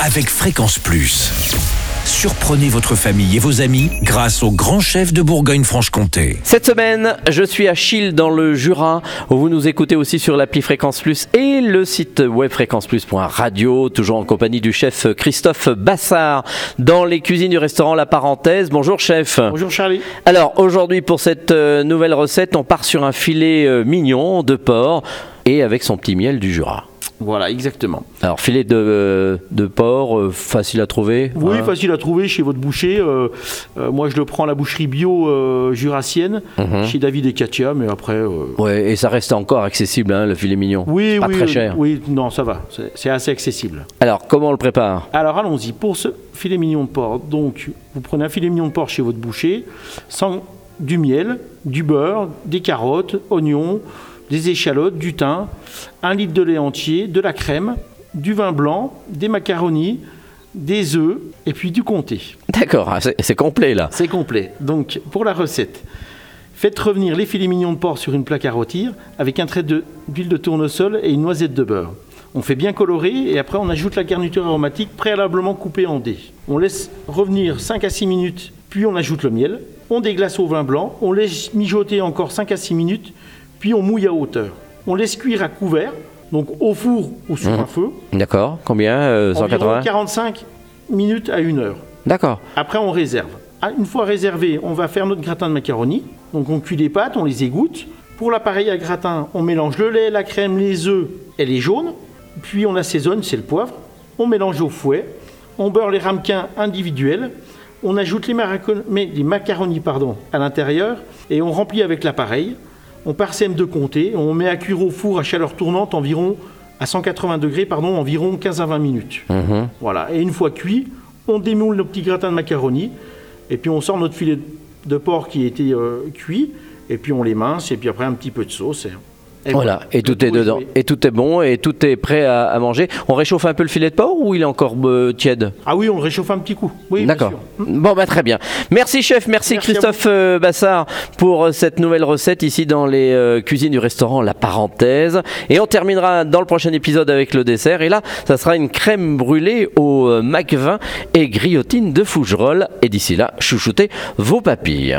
avec Fréquence Plus. Surprenez votre famille et vos amis grâce au grand chef de Bourgogne-Franche-Comté. Cette semaine, je suis à Chille dans le Jura, où vous nous écoutez aussi sur l'appli Fréquence Plus et le site web fréquenceplus.radio, toujours en compagnie du chef Christophe Bassard, dans les cuisines du restaurant La Parenthèse. Bonjour chef. Bonjour Charlie. Alors aujourd'hui pour cette euh, nouvelle recette, on part sur un filet euh, mignon de porc et avec son petit miel du Jura. Voilà, exactement. Alors filet de, de porc, euh, facile à trouver Oui, hein facile à trouver chez votre boucher. Euh, euh, moi, je le prends à la boucherie bio jurassienne, Mhm. chez David et Katia, mais après. Ouais, et ça reste encore accessible, hein, le filet mignon. Oui, pas oui, très euh, cher. oui, non, ça va, c'est c'est assez accessible. Alors, comment on le prépare? Alors allons-y, pour ce filet mignon de porc, donc vous prenez un filet mignon de porc chez votre boucher, sans du miel, du beurre, des carottes, oignons, des échalotes, du thym, un litre de lait entier, de la crème, du vin blanc, des macaronis, des œufs et puis du comté. D'accord, ah, c'est complet là. C'est complet. Donc, pour la recette, faites revenir les filets mignons de porc sur une plaque à rôtir avec un trait de- d'huile de tournesol et une noisette de beurre. On fait bien colorer et après on ajoute la garniture aromatique préalablement coupée en dés. On laisse revenir 5 à 6 minutes, puis on ajoute le miel. On déglace au vin blanc, on laisse mijoter encore 5 à 6 minutes, puis on mouille à hauteur. On laisse cuire à couvert, donc au four ou sur un feu, D'accord, combien euh, environ 180 45 minutes à 1 heure. D'accord. Après, on réserve. Ah, Une fois réservé, on va faire notre gratin de macaroni. Donc, on cuit les pâtes, on les égoutte. Pour l'appareil à gratin, on mélange le lait, la crème, les œufs et les jaunes. Puis, on assaisonne, c'est le poivre. On mélange au fouet. On beurre les ramequins individuels. On ajoute les, maraco- mais- les macaronis pardon, à l'intérieur et on remplit avec l'appareil. On parsème de comté. On met à cuire au four à chaleur tournante environ à 180 degrés, pardon, environ 15 à 20 minutes. Mhm. Voilà, et une fois cuit, on démoule nos petits gratins de macaroni, et puis on sort notre filet de porc qui a été euh, cuit, et puis on les mince, et puis après un petit peu de sauce. Et, et Voilà, et tout est dedans. Et tout est bon, et tout est prêt à, à manger. On réchauffe un peu le filet de porc ou il est encore euh, tiède? Ah oui, on le réchauffe un petit coup. Oui, D'accord. sûr. Bon, bah très bien. Merci chef, merci, Christophe euh, Bassard pour euh, cette nouvelle recette ici dans les euh, cuisines du restaurant La Parenthèse. Et on terminera dans le prochain épisode avec le dessert. Et là, ça sera une crème brûlée au euh, macvin et grillotine de Fougerolles. Et d'ici là, chouchoutez vos papilles.